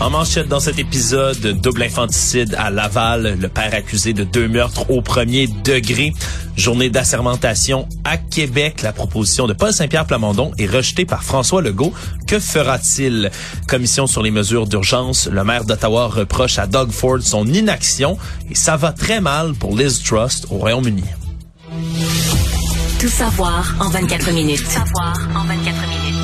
En manchette dans cet épisode, double infanticide à Laval, le père accusé de deux meurtres au premier degré. Journée d'assermentation à Québec. La proposition de Paul Saint-Pierre Plamondon est rejetée par François Legault. Que fera-t-il? Commission sur les mesures d'urgence. Le maire d'Ottawa reproche à Doug Ford son inaction et ça va très mal pour Liz Trust au Royaume-Uni. Tout savoir en 24 minutes. Tout savoir en 24 minutes.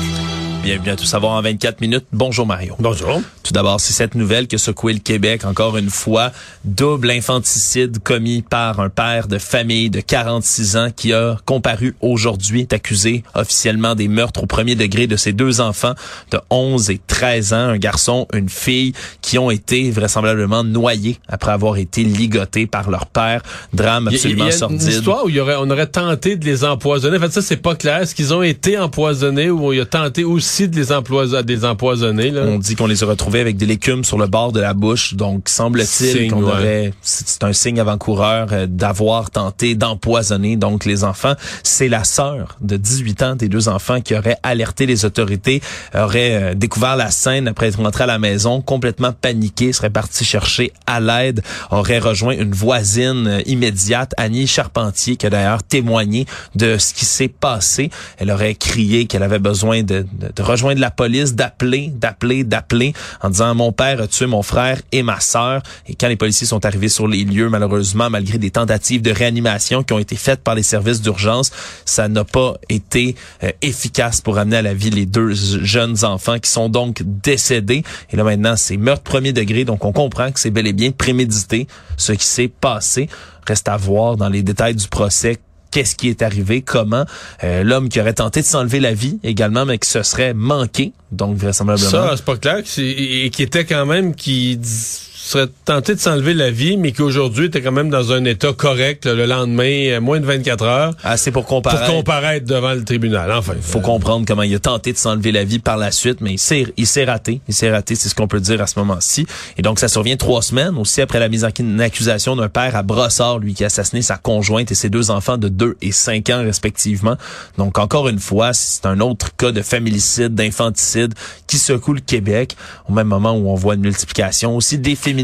Bienvenue à Tout savoir en 24 minutes. Bonjour Mario. Bonjour. Tout d'abord, c'est cette nouvelle que secoué le Québec encore une fois. Double infanticide commis par un père de famille de 46 ans qui a comparu aujourd'hui, est accusé officiellement des meurtres au premier degré de ses deux enfants de 11 et 13 ans, un garçon, une fille, qui ont été vraisemblablement noyés après avoir été ligotés par leur père. Drame absolument il y a, sordide. Une histoire où il y aurait, on aurait tenté de les empoisonner. En fait, ça, c'est pas clair. Est-ce qu'ils ont été empoisonnés ou il a tenté aussi de les, empoisonner, des empoisonner? Là? On dit qu'on les a retrouvés avec de l'écume sur le bord de la bouche. Donc, semble-t-il qu'on ouais. aurait, c'est un signe avant-coureur euh, d'avoir tenté d'empoisonner donc les enfants. C'est la sœur de 18 ans des deux enfants qui aurait alerté les autorités, aurait euh, découvert la scène après être rentrée à la maison, complètement paniquée, serait partie chercher à l'aide, aurait rejoint une voisine euh, immédiate, Annie Charpentier, qui a d'ailleurs témoigné de ce qui s'est passé. Elle aurait crié qu'elle avait besoin de, de, de rejoindre la police, d'appeler, d'appeler, d'appeler, en disant mon père a tué mon frère et ma sœur. Et quand les policiers sont arrivés sur les lieux, malheureusement, malgré des tentatives de réanimation qui ont été faites par les services d'urgence, ça n'a pas été euh, efficace pour amener à la vie les deux jeunes enfants qui sont donc décédés. Et là maintenant, c'est meurtre premier degré, donc on comprend que c'est bel et bien prémédité ce qui s'est passé. Reste à voir dans les détails du procès qu'est-ce qui est arrivé, comment euh, l'homme qui aurait tenté de s'enlever la vie également, mais qui se serait manqué, donc vraisemblablement. Ça, c'est pas clair. Et qui était quand même qui serait tenté de s'enlever la vie, mais qui aujourd'hui était quand même dans un état correct le lendemain, moins de 24 heures. Assez pour comparaître. Pour comparaître devant le tribunal. Enfin, faut comprendre comment il a tenté de s'enlever la vie par la suite, mais il s'est, il s'est raté. Il s'est raté, c'est ce qu'on peut dire à ce moment-ci. Et donc, ça survient trois semaines aussi après la mise en accusation d'un père à Brossard, lui qui a assassiné sa conjointe et ses deux enfants de 2 et 5 ans respectivement. Donc, encore une fois, c'est un autre cas de familicide, d'infanticide qui secoue le Québec au même moment où on voit une multiplication aussi des féminicides.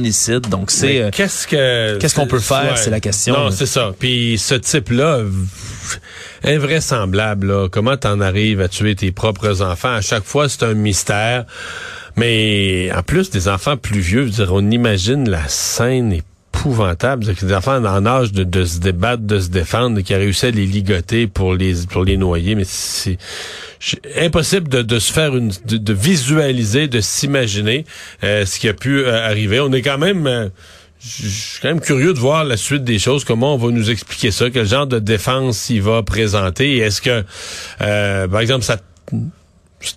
Donc c'est euh, qu'est-ce que qu'est-ce qu'on peut faire, ouais. c'est la question. Non, c'est ça. Puis ce type-là invraisemblable là, comment t'en arrives à tuer tes propres enfants? À chaque fois, c'est un mystère. Mais en plus des enfants plus vieux, je veux dire, on imagine la scène épouvantable, des enfants en âge de, se débattre, de se défendre, qui a réussi à les ligoter pour les pour les noyer, mais c'est impossible de, de, se faire une de, de visualiser, de s'imaginer euh, ce qui a pu euh, arriver. On est quand même euh, je suis quand même curieux de voir la suite des choses, comment on va nous expliquer ça, quel genre de défense il va présenter. Est-ce que, euh, par exemple, ça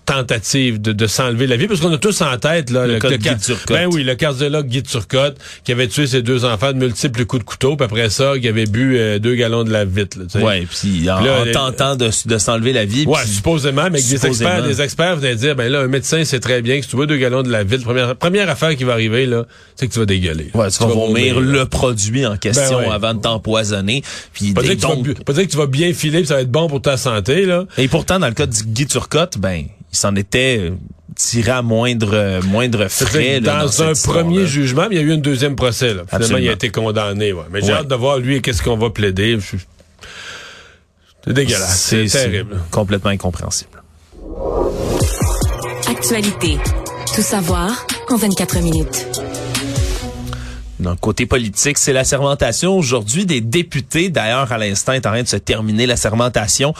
tentative de, de s'enlever la vie parce qu'on a tous en tête là, le, le, cas le de Guy Turcotte. ben oui le cardiologue Guy Turcotte qui avait tué ses deux enfants de multiples coups de couteau puis après ça qui avait bu euh, deux gallons de la vitre là, ouais puis en, là, en tentant de, de s'enlever la vie ouais puis, supposément mais avec des experts des experts venaient dire ben là un médecin sait très bien que si tu bois deux gallons de la vitre première première affaire qui va arriver là c'est que tu vas dégueuler. Ouais tu, vas vomir vomir, le produit en question ben ouais. avant de t'empoisonner puis pas, donc, tu vas, pas dire que tu vas bien filer puis ça va être bon pour ta santé là. Et pourtant dans le cas de Guy Turcotte ben il s'en était tiré à moindre moindre frais dans, là, dans un premier jugement mais il y a eu un deuxième procès là. finalement Absolument. il a été condamné ouais. mais j'ai Ouais. hâte de voir lui qu'est-ce qu'on va plaider c'est dégueulasse c'est terrible complètement incompréhensible Actualité. Tout savoir en 24 minutes. Le côté politique, c'est la sermentation aujourd'hui des députés. D'ailleurs, à l'instant, est en train de se terminer la sermentation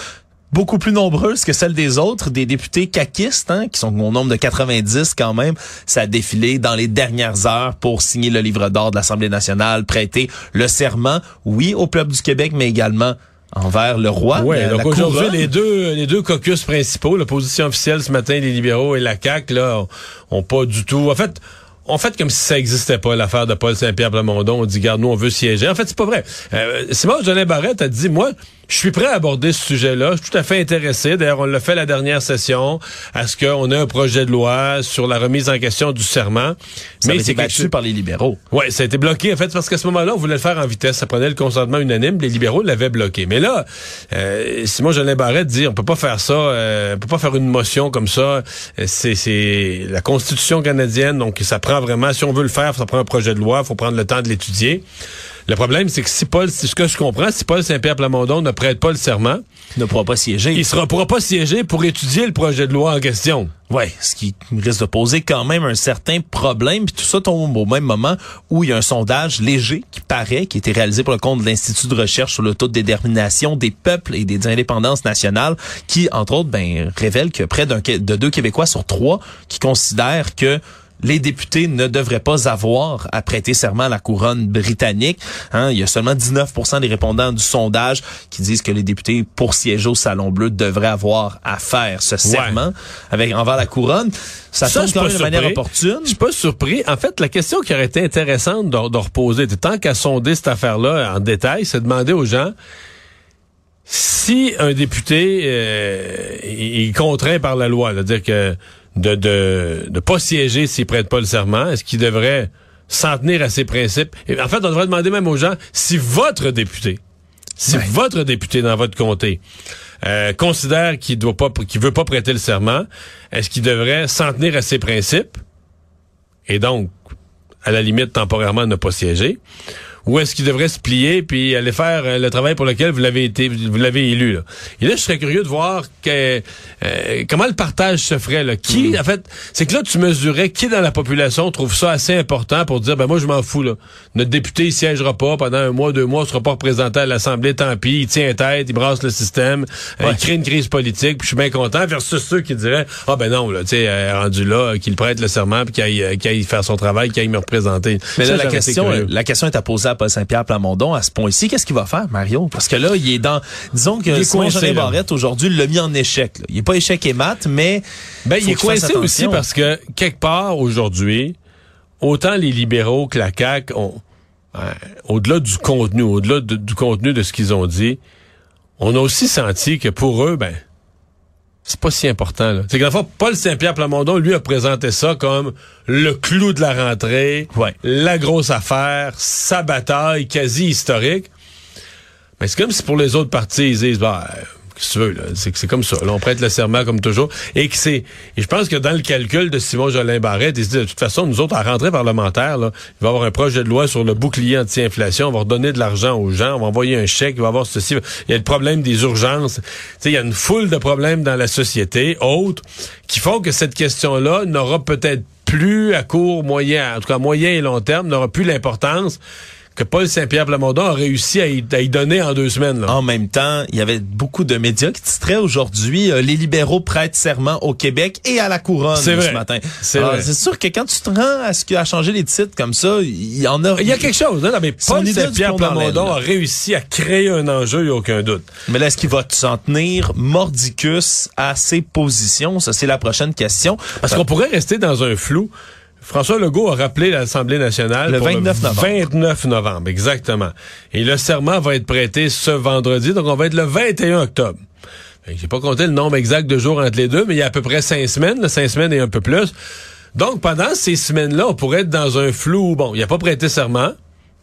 beaucoup plus nombreuse que celle des autres, des députés caquistes, hein, qui sont au nombre de 90 quand même. Ça a défilé dans les dernières heures pour signer le livre d'or de l'Assemblée nationale, prêter le serment, oui, au peuple du Québec, mais également envers le roi. La- donc aujourd'hui, les deux, les deux caucus principaux, l'opposition officielle ce matin, les libéraux et la CAQ, là, ont, ont pas du tout. En fait, on fait comme si ça existait pas, l'affaire de Paul Saint-Pierre Plamondon. On dit, garde, nous, on veut siéger. En fait, c'est pas vrai. Euh, Simon Jolin Barrette a dit, moi, je suis prêt à aborder ce sujet-là. Je suis tout à fait intéressé. D'ailleurs, on l'a fait la dernière session. À ce qu'on ait un projet de loi sur la remise en question du serment. Ça Mais c'est battu par les libéraux. Oui, ça a été bloqué, en fait, parce qu'à ce moment-là, on voulait le faire en vitesse. Ça prenait le consentement unanime. Les libéraux l'avaient bloqué. Mais là, euh, Simon Jolin Barrette dit, on peut pas faire ça, euh, on peut pas faire une motion comme ça. C'est la Constitution canadienne, donc ça prend vraiment, si on veut le faire, ça prend un projet de loi, il faut prendre le temps de l'étudier. Le problème, c'est que si Paul, ce que je comprends, si Paul Saint-Pierre Plamondon ne prête pas le serment, il ne pourra pas siéger. Il ne pourra pas siéger pour étudier le projet de loi en question. Ouais, ce qui risque de poser quand même un certain problème. Puis tout ça tombe au même moment où il y a un sondage léger qui paraît, qui a été réalisé pour le compte de l'Institut de recherche sur le taux de détermination des peuples et des indépendances nationales, qui, entre autres, ben, révèle que près d'un de deux Québécois sur trois qui considèrent que les députés ne devraient pas avoir à prêter serment à la couronne britannique. Hein, il y a seulement 19% des répondants du sondage qui disent que les députés, pour siéger au Salon Bleu, devraient avoir à faire ce serment avec envers la couronne. Ça, tombe quand même de manière opportune. Je suis pas surpris. En fait, la question qui aurait été intéressante de, de reposer, tant qu'à sonder cette affaire-là en détail, c'est demander aux gens si un député euh, est contraint par la loi, c'est-à-dire que de de de pas siéger s'il prête pas le serment, est-ce qu'il devrait s'en tenir à ses principes? En fait, on devrait demander même aux gens si votre député, si votre député dans votre comté euh, considère qu'il doit pas qu'il veut pas prêter le serment, est-ce qu'il devrait s'en tenir à ses principes? Et donc à la limite temporairement ne pas siéger ou est-ce qu'il devrait se plier puis aller faire euh, le travail pour lequel vous l'avez été, vous l'avez élu là? Et là, je serais curieux de voir que, euh, comment le partage se ferait là? Qui, mm. en fait, c'est que là, tu mesurais qui dans la population trouve ça assez important pour dire, ben moi, je m'en fous là. Notre député, il siégera pas pendant un mois, deux mois, il sera pas représenté à l'Assemblée, tant pis, il tient tête, il brasse le système, euh, il crée une crise politique, puis je suis bien content. Versus ceux qui diraient, ah ben non, là, tu sais, rendu là, qu'il prête le serment, puis qu'il aille, aille, faire son travail, qu'il aille me représenter. Mais là, la question, la question est à poser Paul Saint-Pierre Plamondon à ce point-ci. Qu'est-ce qu'il va faire, Mario? Parce que là, il est dans... Disons que Simon Jean Barrette, aujourd'hui, l'a mis en échec. Il est pas échec et mat, mais... Ben, il est coincé aussi parce que, quelque part, aujourd'hui, autant les libéraux que la CAQ ont... Euh, au-delà du contenu, au-delà du contenu de ce qu'ils ont dit, on a aussi senti que pour eux, ben, c'est pas si important. C'est que la fois, Paul Saint-Pierre Plamondon, lui, a présenté ça comme le clou de la rentrée, la grosse affaire, sa bataille quasi historique. Mais c'est comme si pour les autres partis, ils disent, bah, Que? C'est, comme ça. Là, on prête le serment comme toujours. Et que c'est. Et je pense que dans le calcul de Simon Jolin Barrette, il se dit, de toute façon, nous autres, à rentrée parlementaire, là, il va y avoir un projet de loi sur le bouclier anti-inflation. On va redonner de l'argent aux gens. On va envoyer un chèque. Il va y avoir ceci. Il y a le problème des urgences. Tu sais, il y a une foule de problèmes dans la société, autres, qui font que cette question-là n'aura peut-être plus à court, moyen, en tout cas moyen et long terme, n'aura plus l'importance que Paul Saint-Pierre Plamondon a réussi à y, donner en deux semaines. Là. En même temps, il y avait beaucoup de médias qui titraient aujourd'hui euh, les libéraux prêtent serment au Québec et à la couronne ce matin. C'est vrai. C'est sûr que quand tu te rends à ce a changé les titres comme ça, il y en a. Il y a quelque chose. Hein, mais Paul Saint-Pierre Plamondon a réussi à créer un enjeu, il n'y a aucun doute. Mais là, est-ce qu'il va s'en tenir mordicus à ses positions? Ça, c'est la prochaine question. Parce qu'on pourrait rester dans un flou. François Legault a rappelé l'Assemblée nationale le 29 novembre. 29 novembre, exactement. Et le serment va être prêté ce vendredi, donc on va être le 21 octobre. J'ai pas compté le nombre exact de jours entre les deux, mais il y a à peu près cinq semaines, cinq semaines et un peu plus. Donc, pendant ces semaines-là, on pourrait être dans un flou. Bon, il a pas prêté serment,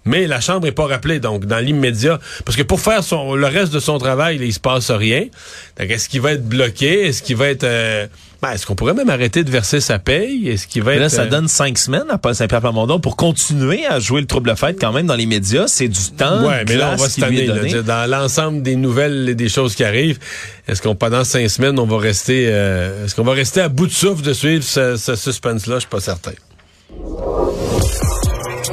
mais la Chambre est pas rappelée, donc dans l'immédiat. Parce que pour faire son, le reste de son travail, il se passe rien. Donc, est-ce qu'il va être bloqué? Est-ce qu'il va être... Euh, ben, est-ce qu'on pourrait même arrêter de verser sa paye? Est-ce qu'il va là, être... ça euh, donne cinq semaines à Paul Saint-Pierre Plamondon pour continuer à jouer le trouble fête quand même dans les médias. C'est du temps. Ouais, mais là, on va se tanner, dans l'ensemble des nouvelles et des choses qui arrivent. Est-ce qu'on, pendant cinq semaines, on va rester, euh, est-ce qu'on va rester à bout de souffle de suivre ce, ce suspense-là? Je suis pas certain.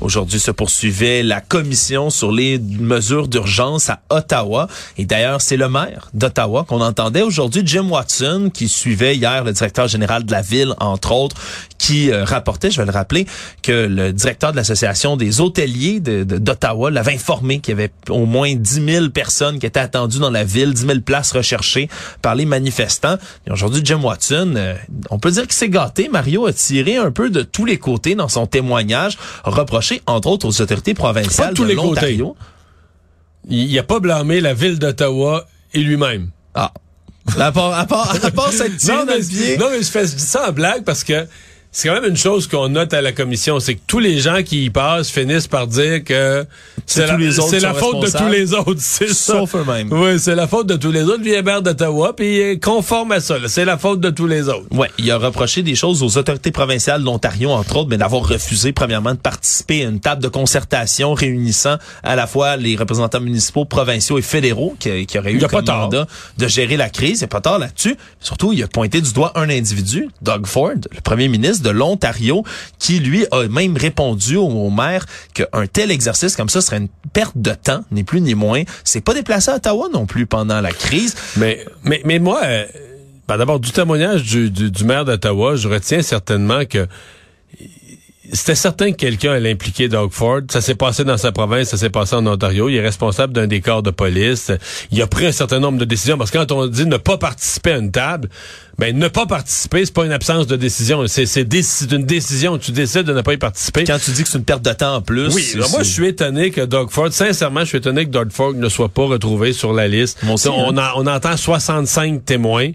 Aujourd'hui se poursuivait la commission sur les mesures d'urgence à Ottawa. Et d'ailleurs, c'est le maire d'Ottawa qu'on entendait aujourd'hui, Jim Watson, qui suivait hier le directeur général de la ville, entre autres, qui euh, rapportait, je vais le rappeler, que le directeur de l'association des hôteliers d'Ottawa de, l'avait informé qu'il y avait au moins 10 000 personnes qui étaient attendues dans la ville, 10 000 places recherchées par les manifestants. Et aujourd'hui, Jim Watson, euh, on peut dire qu'il s'est gâté. Mario a tiré un peu de tous les côtés dans son témoignage, reproché reproché, entre autres, aux autorités provinciales Pas de tous de les l'Ontario. Il n'a pas blâmé la ville d'Ottawa et lui-même. Ah. À part, à part, à part cette Non, mais, pied. non, mais je, fais, ça en blague parce que c'est quand même une chose qu'on note à la commission, c'est que tous les gens qui y passent finissent par dire que C'est la, faute de tous les autres. C'est ça. Sauf eux-mêmes. Oui, c'est la faute de tous les autres. Maire d'Ottawa, puis il est conforme à ça. là. C'est la faute de tous les autres. Ouais, il a reproché des choses aux autorités provinciales de l'Ontario, entre autres, mais d'avoir refusé, premièrement, de participer à une table de concertation réunissant à la fois les représentants municipaux, provinciaux et fédéraux qui, qui auraient eu comme pas mandat de gérer la crise. Il n'y a pas tard là-dessus. Surtout, il a pointé du doigt un individu, Doug Ford, le premier ministre de l'Ontario, qui, lui, a même répondu au, maire qu'un tel exercice comme ça serait une perte de temps, ni plus ni moins. C'est pas déplacé à Ottawa non plus pendant la crise. Mais, mais, mais moi, euh, ben d'abord, du témoignage du, du, du maire d'Ottawa, je retiens certainement que c'était certain que quelqu'un allait impliquer Doug Ford. Ça s'est passé dans sa province, ça s'est passé en Ontario. Il est responsable d'un des corps de police. Il a pris un certain nombre de décisions parce que quand on dit ne pas participer à une table, ben ne pas participer, c'est pas une absence de décision. C'est c'est déc- c'est une décision. Tu décides de ne pas y participer. Quand tu dis que c'est une perte de temps en plus. Oui, c'est- alors moi je suis étonné que Doug Ford, sincèrement, je suis étonné que Doug Ford ne soit pas retrouvé sur la liste. On, hein. on entend 65 témoins.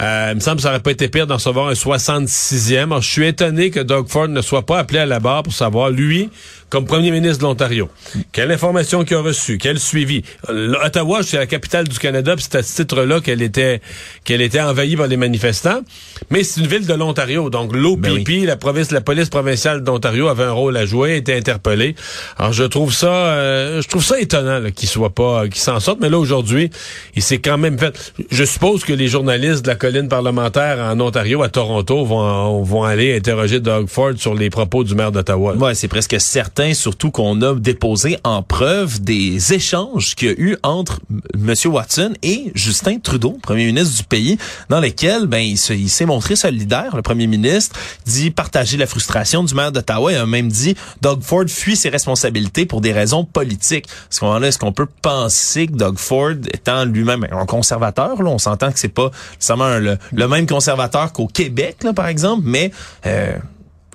Euh, il me semble que ça aurait pas été pire d'en recevoir un 66e. Alors, je suis étonné que Doug Ford ne soit pas appelé à la barre pour savoir, lui, comme premier ministre de l'Ontario, quelle information qu'il a reçue, quel suivi. Ottawa, c'est la capitale du Canada, puis c'est à ce titre-là qu'elle était qu'elle était envahie par les manifestants. Mais c'est une ville de l'Ontario, donc l'OPP, Ben oui. la province, la police provinciale d'Ontario avait un rôle à jouer, était interpellée. Alors je trouve ça, euh, je trouve ça étonnant là, qu'il soit pas, qu'il s'en sorte. Mais là aujourd'hui, il s'est quand même fait. Je suppose que les journalistes de la colline parlementaire en Ontario, à Toronto, vont vont aller interroger Doug Ford sur les propos du maire d'Ottawa. Ouais, c'est presque certain, surtout qu'on a déposé en preuve des échanges qu'il y a eu entre M. Watson et Justin Trudeau, premier ministre du pays, dans lesquels ben il se- il s'est montré solidaire. Le premier ministre dit partager la frustration du maire d'Ottawa et a même dit Doug Ford fuit ses responsabilités pour des raisons politiques. À ce moment-là, est-ce qu'on peut penser que Doug Ford, étant lui-même un conservateur, là, on s'entend que c'est pas nécessairement le, le même conservateur qu'au Québec, là, par exemple, mais euh,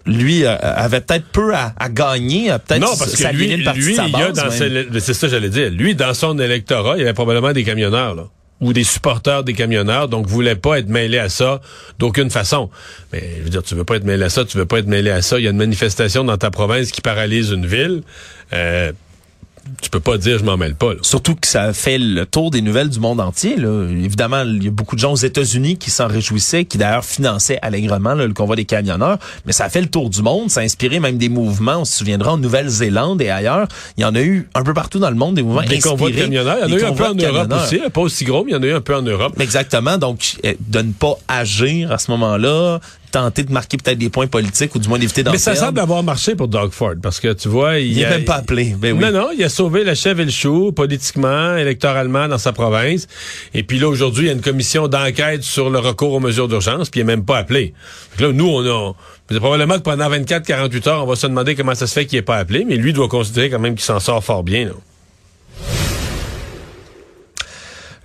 lui euh, avait peut-être peu à, à gagner, à peut-être Non, parce que lui, lui il y a dans c'est ça j'allais dire. Lui, dans son électorat, il y avait probablement des camionneurs, là. Ou des supporters des camionneurs, donc voulait pas être mêlé à ça d'aucune façon. Mais je veux dire, tu veux pas être mêlé à ça, tu veux pas être mêlé à ça. Il y a une manifestation dans ta province qui paralyse une ville. Euh, tu peux pas dire je m'en mêle pas. Là. Surtout que ça fait le tour des nouvelles du monde entier. Là. Évidemment, il y a beaucoup de gens aux États-Unis qui s'en réjouissaient, qui d'ailleurs finançaient allègrement là, le convoi des camionneurs. Mais ça a fait le tour du monde, ça a inspiré même des mouvements. On se souviendra en Nouvelle-Zélande et ailleurs. Il y en a eu un peu partout dans le monde des mouvements Des convois de camionneurs. Il y en a eu un peu en Europe aussi. Pas aussi gros, mais il y en a eu un peu en Europe. Exactement. Donc, euh, de ne pas agir à ce moment-là, tenter de marquer peut-être des points politiques ou du moins d'éviter d'en Mais ça perdre. semble avoir marché pour Doug Ford, parce que tu vois, il, Il n'est même pas appelé. Ben oui. Non, non, il a sauvé la chèvre et le chou politiquement, électoralement dans sa province. Et puis là, aujourd'hui, il y a une commission d'enquête sur le recours aux mesures d'urgence, puis il n'est même pas appelé. Que là, nous, on a... c'est Probablement que pendant 24-48 heures, on va se demander comment ça se fait qu'il n'est pas appelé, mais lui doit considérer quand même qu'il s'en sort fort bien. là.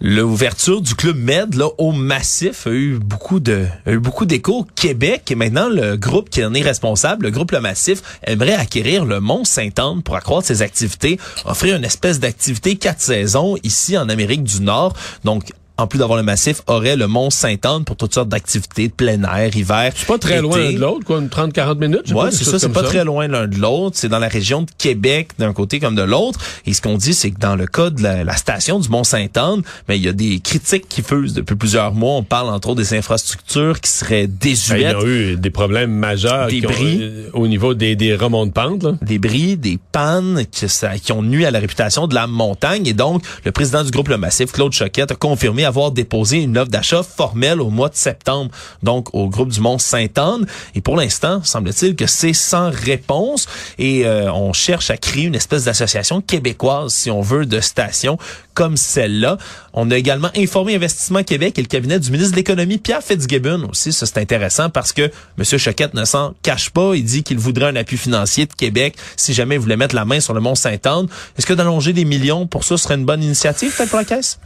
L'ouverture du club Med là, au massif a eu beaucoup de a eu beaucoup d'écho au Québec et maintenant le groupe qui en est responsable, le groupe Le Massif, aimerait acquérir le Mont Sainte-Anne pour accroître ses activités, offrir une espèce d'activité quatre saisons ici en Amérique du Nord. Donc en plus d'avoir le massif, aurait le Mont Sainte-Anne pour toutes sortes d'activités de plein air, hiver. C'est pas très loin l'un de l'autre, quoi, une 30-40 minutes. Ouais, c'est ça, c'est pas très loin l'un de l'autre. C'est dans la région de Québec, d'un côté comme de l'autre. Et ce qu'on dit, c'est que dans le cas de la, la station du Mont-Sainte-Anne, mais il y a des critiques qui fusent depuis plusieurs mois. On parle entre autres des infrastructures qui seraient Ben, il y désuètes. a eu des problèmes majeurs Des qui ont- bris. euh, au niveau des, des remonts de pente. Là. des bris, des pannes qui, ça- qui ont nuit à la réputation de la montagne. Et donc, le président du groupe Le Massif, Claude Choquette, a confirmé avoir déposé une offre d'achat formelle au mois de septembre, donc au groupe du Mont Sainte-Anne. Et pour l'instant, semble-t-il que c'est sans réponse. Et euh, on cherche à créer une espèce d'association québécoise, si on veut, de stations comme celle-là. On a également informé Investissement Québec et le cabinet du ministre de l'Économie, Pierre Fitzgibbon aussi. Ça, c'est intéressant parce que M. Choquette ne s'en cache pas. Il dit qu'il voudrait un appui financier de Québec si jamais il voulait mettre la main sur le Mont-Saint-Anne. Est-ce que d'allonger des millions pour ça serait une bonne initiative, peut-être pour la Caisse?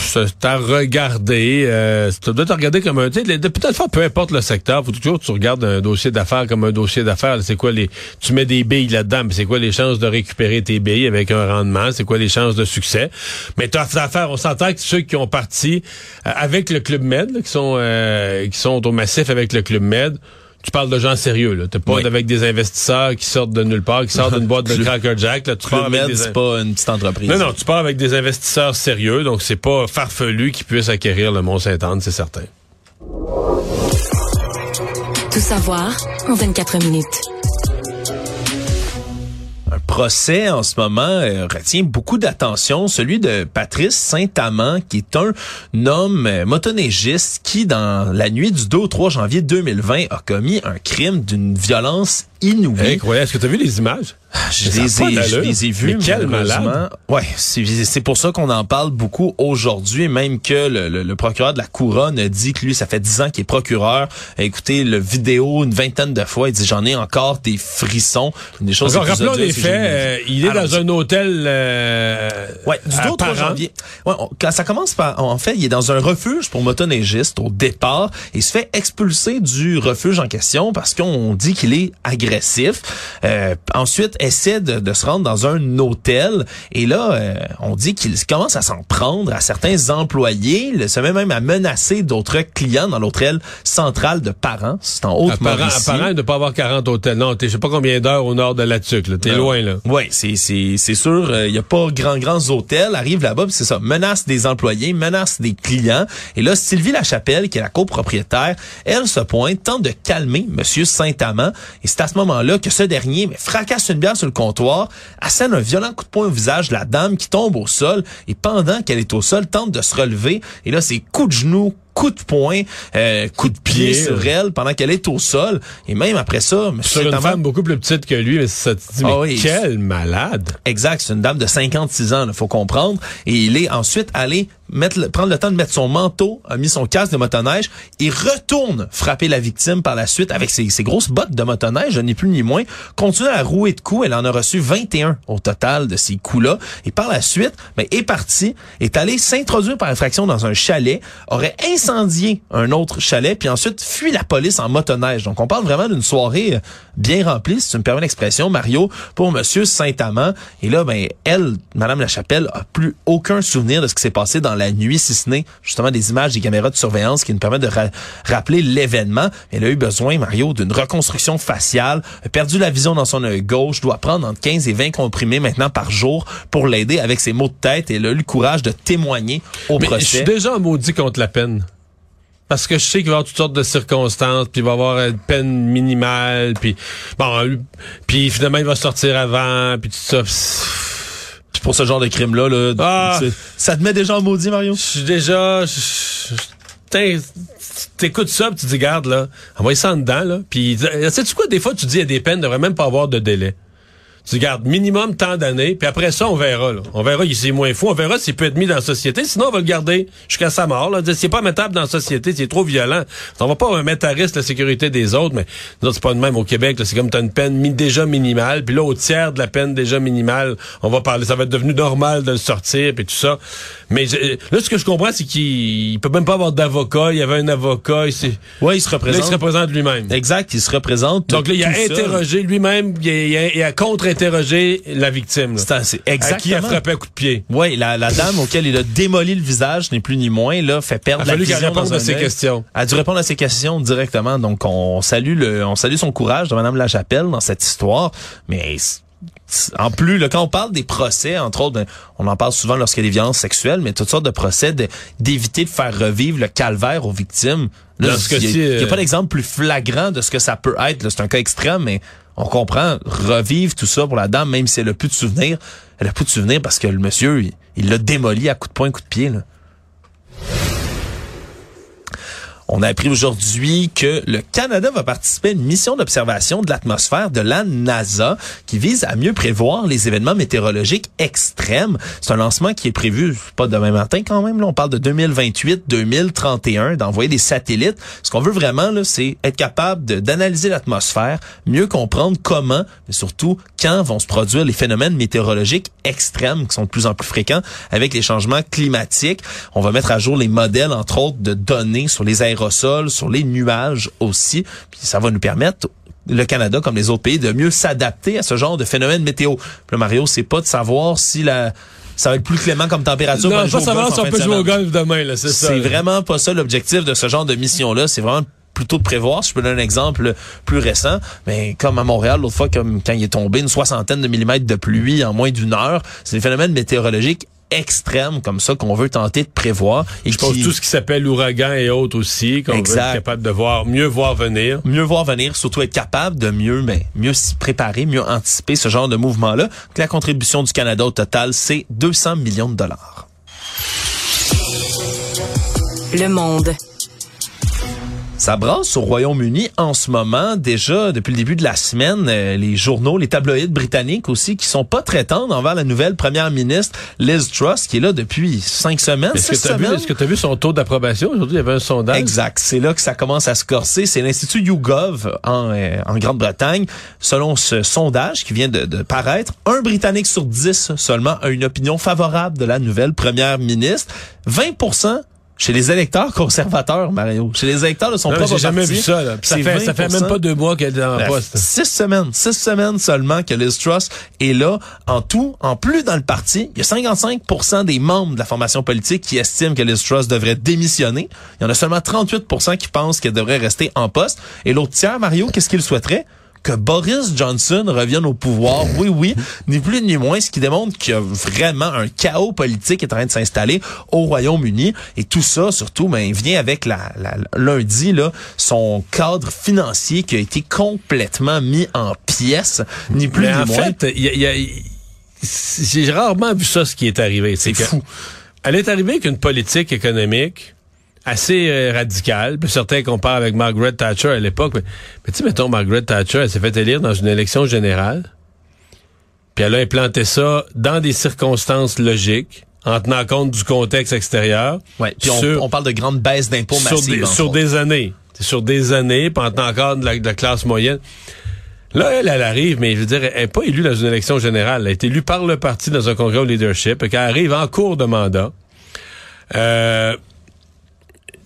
C'est. Euh, tu dois te regarder comme un... Fois, peu importe le secteur, faut toujours tu regardes un dossier d'affaires comme un dossier d'affaires. C'est quoi les... Tu mets des billes là-dedans, mais c'est quoi les chances de récupérer tes billes avec un rendement? C'est quoi les chances de succès? Mais tu as affaire, on s'entend que ceux qui ont parti euh, avec le Club Med, là, qui sont euh, qui sont au massif avec le Club Med, tu parles de gens sérieux, là. T'es pas Oui. avec des investisseurs qui sortent de nulle part, qui sortent d'une boîte de Cracker Jack, là. Tu pars Club avec Med, des... c'est pas une petite entreprise. Non, non, tu pars avec des investisseurs sérieux, donc c'est pas farfelu qui puisse acquérir le Mont-Saint-Anne, c'est certain. Tout savoir en 24 minutes. Procès en ce moment euh, retient beaucoup d'attention, celui de Patrice Saint-Amand, qui est un homme euh, motoneigiste qui, dans la nuit du 2 au 3 janvier 2020, a commis un crime d'une violence inouïe. Incroyable. Est-ce que tu as vu les images? Je Ça a les, ai, je les ai vus. Mais quel malade. Ouais, c'est pour ça qu'on en parle beaucoup aujourd'hui, même que le, le- le procureur de la couronne a dit que lui, ça fait dix ans qu'il est procureur. A écouté le vidéo une vingtaine de fois. Il dit j'en ai encore des frissons. Des choses plus rappelons les faits. vues. euh, il est Alors, dans un hôtel euh, Ouais, du 2 à au 3 Parent. janvier. Ouais, on- quand ça commence par, en fait, il est dans un refuge pour motoneigistes au départ. Il se fait expulser du refuge en question parce qu'on dit qu'il est agressif. Euh, ensuite, essaie de, de se rendre dans un hôtel. Et là, euh, on dit qu'il commence à s'en prendre à certains employés. Il se met même à menacer d'autres clients dans l'hôtel central de Parents. C'est en Apparent, Haute-Mauricie. apparent de ne pas avoir 40 hôtels. Non, t'es je sais pas combien d'heures au nord de la Tuque. là. T'es Non. loin, là. Oui, c'est c'est c'est sûr. Il y a pas grand grands hôtels. Arrive là-bas, c'est ça. Menace des employés, menace des clients. Et là, Sylvie Lachapelle, qui est la copropriétaire, elle se pointe, tente de calmer Monsieur Saint-Amand. Et c'est à ce moment-là que ce dernier fracasse une bière sur le comptoir, assène un violent coup de poing au visage de la dame qui tombe au sol. Et pendant qu'elle est au sol, tente de se relever. Et là, c'est coup de genou, coup de poing, euh, coup de pied sur elle pendant qu'elle est au sol. Et même après ça, Monsieur Sur une femme beaucoup plus petite que lui, mais ça te dit, mais Ah oui. quel malade. Exact, c'est une dame de 56 ans, il faut comprendre. Et il est ensuite allé mettre prendre le temps de mettre son manteau, a mis son casque de motoneige et retourne frapper la victime par la suite avec ses, ses grosses bottes de motoneige, ni plus ni moins. Continue à rouer de coups. Elle en a reçu 21 au total de ces coups-là. Et par la suite, ben, est parti, est allé s'introduire par infraction dans un chalet, aurait incendié un autre chalet, puis ensuite fui la police en motoneige. Donc on parle vraiment d'une soirée euh, bien remplie, si tu me permets l'expression, Mario, pour Monsieur Saint-Amand. Et là, ben, elle, Madame Lachapelle, a plus aucun souvenir de ce qui s'est passé dans la nuit, si ce n'est justement des images des caméras de surveillance qui nous permettent de ra- rappeler l'événement. Elle a eu besoin, Mario, d'une reconstruction faciale, a perdu la vision dans son œil gauche, doit prendre entre 15 et 20 comprimés maintenant par jour pour l'aider avec ses maux de tête et elle a eu le courage de témoigner au Mais je procès. suis déjà maudit contre la peine. Parce que je sais qu'il va y avoir toutes sortes de circonstances, puis il va y avoir une peine minimale, puis bon, puis finalement il va sortir avant, puis tout ça. Puis pour ce genre de crime-là, là, Ah. c'est- ça te met déjà en maudit, Mario? Je suis déjà. je- je- t'in- T'écoutes ça, puis tu dis, garde, là, envoie ça en dedans, là. Puis, euh, sais-tu quoi, des fois, tu dis, il y a des peines, il devrait même pas avoir de délai. Tu dis, garde, minimum tant d'années, puis après ça, on verra. On verra, il c'est moins fou, on verra s'il peut être mis dans la société, sinon, on va le garder jusqu'à sa mort, là. C'est pas mettable dans la société, c'est trop violent. On va pas mettre à risque la sécurité des autres, mais, non, c'est pas de même au Québec, là. C'est comme t'as une peine déjà minimale, puis là, au tiers de la peine déjà minimale, on va parler, ça va être devenu normal de le sortir, puis tout ça. Mais, j'ai- là, ce que je comprends, c'est qu'il il peut même pas avoir d'avocat, il y avait un avocat, il, Ouais, il se là, il représente. se représente lui-même. Exact, il se représente. Donc là, il a interrogé lui-même, il a, il a- il a contre-interrogé la victime. C'est c'est À qui il a exactement. frappé un coup de pied. Oui, la, la dame auquel il a démoli le visage, ni plus ni moins, là, fait perdre a la fallu qu'elle vision réponde à ses questions. Elle a dû répondre à ses questions directement. Donc, on salue le, on salue son courage de Madame Lachapelle dans cette histoire. Mais en plus, là, quand on parle des procès, entre autres, ben, on en parle souvent lorsqu'il y a des violences sexuelles, mais toutes sortes de procès d'éviter de faire revivre le calvaire aux victimes. Là, il y a- a, euh, pas d'exemple plus flagrant de ce que ça peut être. C'est un cas extrême, mais on comprend revivre tout ça pour la dame, même si elle a plus de souvenirs. Elle a plus de souvenirs parce que le monsieur, il- il l'a démoli à coup de poing, coup de pied. Là. On a appris aujourd'hui que le Canada va participer à une mission d'observation de l'atmosphère de la NASA qui vise à mieux prévoir les événements météorologiques extrêmes. C'est un lancement qui est prévu pas demain matin quand même. Là, on parle de 2028-2031, d'envoyer des satellites. Ce qu'on veut vraiment, c'est être capable d'analyser l'atmosphère, mieux comprendre comment, mais surtout quand vont se produire les phénomènes météorologiques extrêmes qui sont de plus en plus fréquents avec les changements climatiques. On va mettre à jour les modèles, entre autres, de données sur les aérosols sur les nuages aussi. Puis ça va nous permettre le Canada, comme les autres pays, de mieux s'adapter à ce genre de phénomène météo. Puis Mario, c'est pas de savoir si la ça va être plus clément comme température. Non, pas savoir si on peut jouer au golf demain, là, c'est ça. C'est vraiment pas ça l'objectif de ce genre de mission-là. C'est vraiment plutôt de prévoir. Si je peux donner un exemple plus récent, mais comme à Montréal, l'autre fois, comme quand il est tombé une soixantaine de millimètres de pluie en moins d'une heure, c'est des phénomènes météorologiques extrêmes comme ça qu'on veut tenter de prévoir. Et je pense tout ce qui s'appelle ouragan et autres aussi, qu'on veut être capable de voir, mieux voir venir. Mieux voir venir, surtout être capable de mieux, mais ben, mieux s'y préparer, mieux anticiper ce genre de mouvement-là. La contribution du Canada au total, c'est 200 millions de dollars. Le monde. Ça brasse au Royaume-Uni en ce moment. Déjà, depuis le début de la semaine, euh, les journaux, les tabloïds britanniques aussi, qui sont pas très tendres envers la nouvelle première ministre Liz Truss, qui est là depuis cinq semaines, Est-ce que tu as as vu son taux d'approbation? Aujourd'hui, il y avait un sondage. Exact. C'est là que ça commence à se corser. C'est l'Institut YouGov en, euh, en Grande-Bretagne. Selon ce sondage qui vient de, de paraître, un Britannique sur dix seulement a une opinion favorable de la nouvelle première ministre. 20 chez les électeurs conservateurs, Mario. Chez les électeurs de son propre J'ai jamais vu ça. Là. Ça, fait, ça fait même pas deux mois qu'elle est en poste. Six semaines. Six semaines seulement que Liz Truss est là. En tout, en plus dans le parti, il y a 55% des membres de la formation politique qui estiment que Liz Truss devrait démissionner. Il y en a seulement 38% qui pensent qu'elle devrait rester en poste. Et l'autre tiers, Mario, qu'est-ce qu'il souhaiterait? Que Boris Johnson revienne au pouvoir. Oui, oui, ni plus ni moins, ce qui démontre qu'il y a vraiment un chaos politique qui est en train de s'installer au Royaume-Uni. Et tout ça, surtout, ben, vient avec la, lundi, là, son cadre financier qui a été complètement mis en pièces, ni plus ni en moins. En fait, j'ai rarement vu ça, ce qui est arrivé. C'est fou. Elle est arrivée avec une politique économique assez euh, radical. Puis certains comparent avec Margaret Thatcher à l'époque. Mais, tu sais, mettons, Margaret Thatcher, elle s'est fait élire dans une élection générale. Puis elle a implanté ça dans des circonstances logiques en tenant compte du contexte extérieur. Ouais, puis on, parle de grandes baisses d'impôts massives. sur des années. Sur des années, puis en tenant compte de la, classe moyenne. Là, elle, elle arrive, mais je veux dire, elle n'est pas élue dans une élection générale. Elle a été élue par le parti dans un congrès au leadership, et qu'elle arrive en cours de mandat. Euh,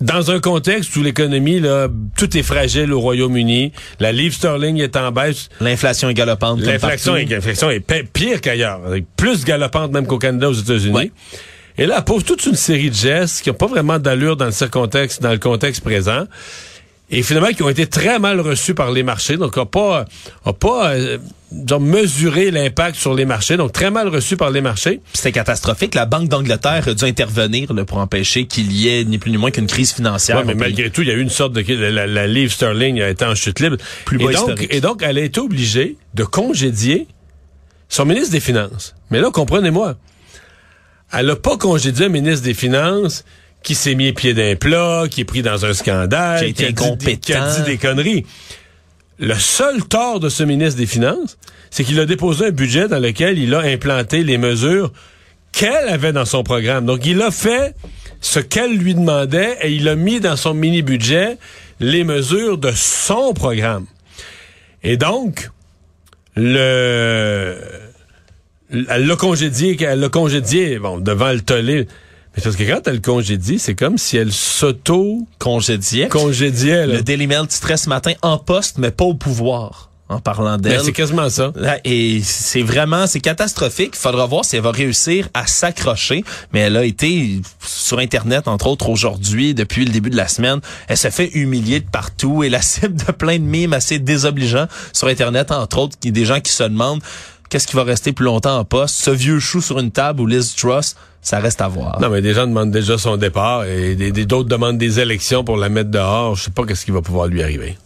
dans un contexte où l'économie, là, tout est fragile au Royaume-Uni, la livre sterling est en baisse. L'inflation est galopante. L'inflation est, est pire qu'ailleurs, plus galopante même qu'au Canada, aux États-Unis. Et là, elle pose toute une série de gestes qui n'ont pas vraiment d'allure dans le contexte, dans le contexte présent et finalement qui ont été très mal reçus par les marchés, donc n'a pas, a pas euh, mesuré l'impact sur les marchés, donc très mal reçus par les marchés. C'était catastrophique. La Banque d'Angleterre a dû intervenir là, pour empêcher qu'il y ait ni plus ni moins qu'une crise financière. Ouais, mais malgré tout, il y a eu une sorte de la, la, livre sterling a été en chute libre. Plus et, donc, et donc, elle a été obligée de congédier son ministre des Finances. Mais là, comprenez-moi, elle n'a pas congédié un ministre des Finances qui s'est mis pied d'un plat, qui est pris dans un scandale, qui, a été dit, qui a dit des conneries. Le seul tort de ce ministre des Finances, c'est qu'il a déposé un budget dans lequel il a implanté les mesures qu'elle avait dans son programme. Donc, il a fait ce qu'elle lui demandait et il a mis dans son mini-budget les mesures de son programme. Et donc, le... Elle l'a congédié, elle l'a congédié, bon, devant le tollé. Mais parce que quand elle congédie, c'est comme si elle s'auto-congédiait. Congédiait. Le Daily Mail titrait ce matin en poste, mais pas au pouvoir en parlant d'elle. Ben, c'est quasiment ça. Et c'est vraiment, c'est catastrophique. Il faudra voir si elle va réussir à s'accrocher. Mais elle a été sur Internet, entre autres, aujourd'hui, depuis le début de la semaine. Elle se fait humilier de partout et la cible de plein de mimes assez désobligeants sur Internet, entre autres, des gens qui se demandent qu'est-ce qui va rester plus longtemps en poste? Ce vieux chou sur une table ou Liz Truss, ça reste à voir. Non, mais des gens demandent déjà son départ et d'autres demandent des élections pour la mettre dehors. Je sais pas qu'est-ce qui va pouvoir lui arriver.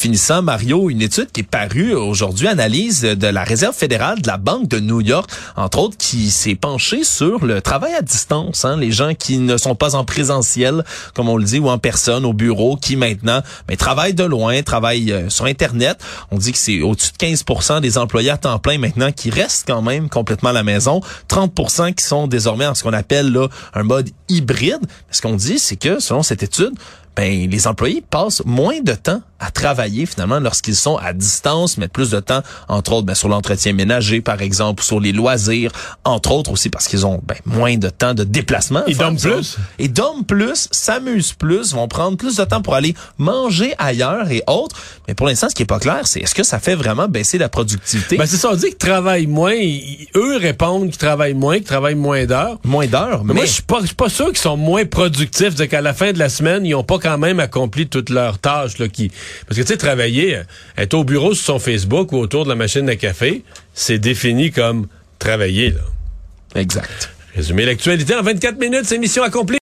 Finissant, Mario, une étude qui est parue aujourd'hui, analyse de la Réserve fédérale de la Banque de New York, entre autres, qui s'est penchée sur le travail à distance, hein, les gens qui ne sont pas en présentiel, comme on le dit, ou en personne au bureau, qui maintenant mais travaillent de loin, travaillent euh, sur Internet. On dit que c'est au-dessus de 15% des employés à temps plein maintenant qui restent quand même complètement à la maison, 30% qui sont désormais en ce qu'on appelle là, un mode hybride. Ce qu'on dit, c'est que selon cette étude, ben, les employés passent moins de temps à travailler finalement lorsqu'ils sont à distance, mettent plus de temps, entre autres, ben, sur l'entretien ménager, par exemple, ou sur les loisirs, entre autres aussi parce qu'ils ont ben, moins de temps de déplacement. Ils dorment plus. Ils dorment plus, s'amusent plus, vont prendre plus de temps pour aller manger ailleurs et autres. Mais pour l'instant, ce qui est pas clair, c'est est-ce que ça fait vraiment baisser la productivité? Ben, c'est ça, on dit qu'ils travaillent moins. eux répondent qu'ils travaillent moins, qu'ils travaillent moins d'heures. Moins d'heures, mais... Moi, je suis pas, pas sûr qu'ils sont moins productifs. C'est qu'à la fin de la semaine, ils ont pas quand même accompli toutes leurs tâches là, qui parce que, tu sais, travailler, euh, être au bureau sur son Facebook ou autour de la machine à café, c'est défini comme travailler, là. Exact. Résumer l'actualité en 24 minutes, c'est mission accomplie.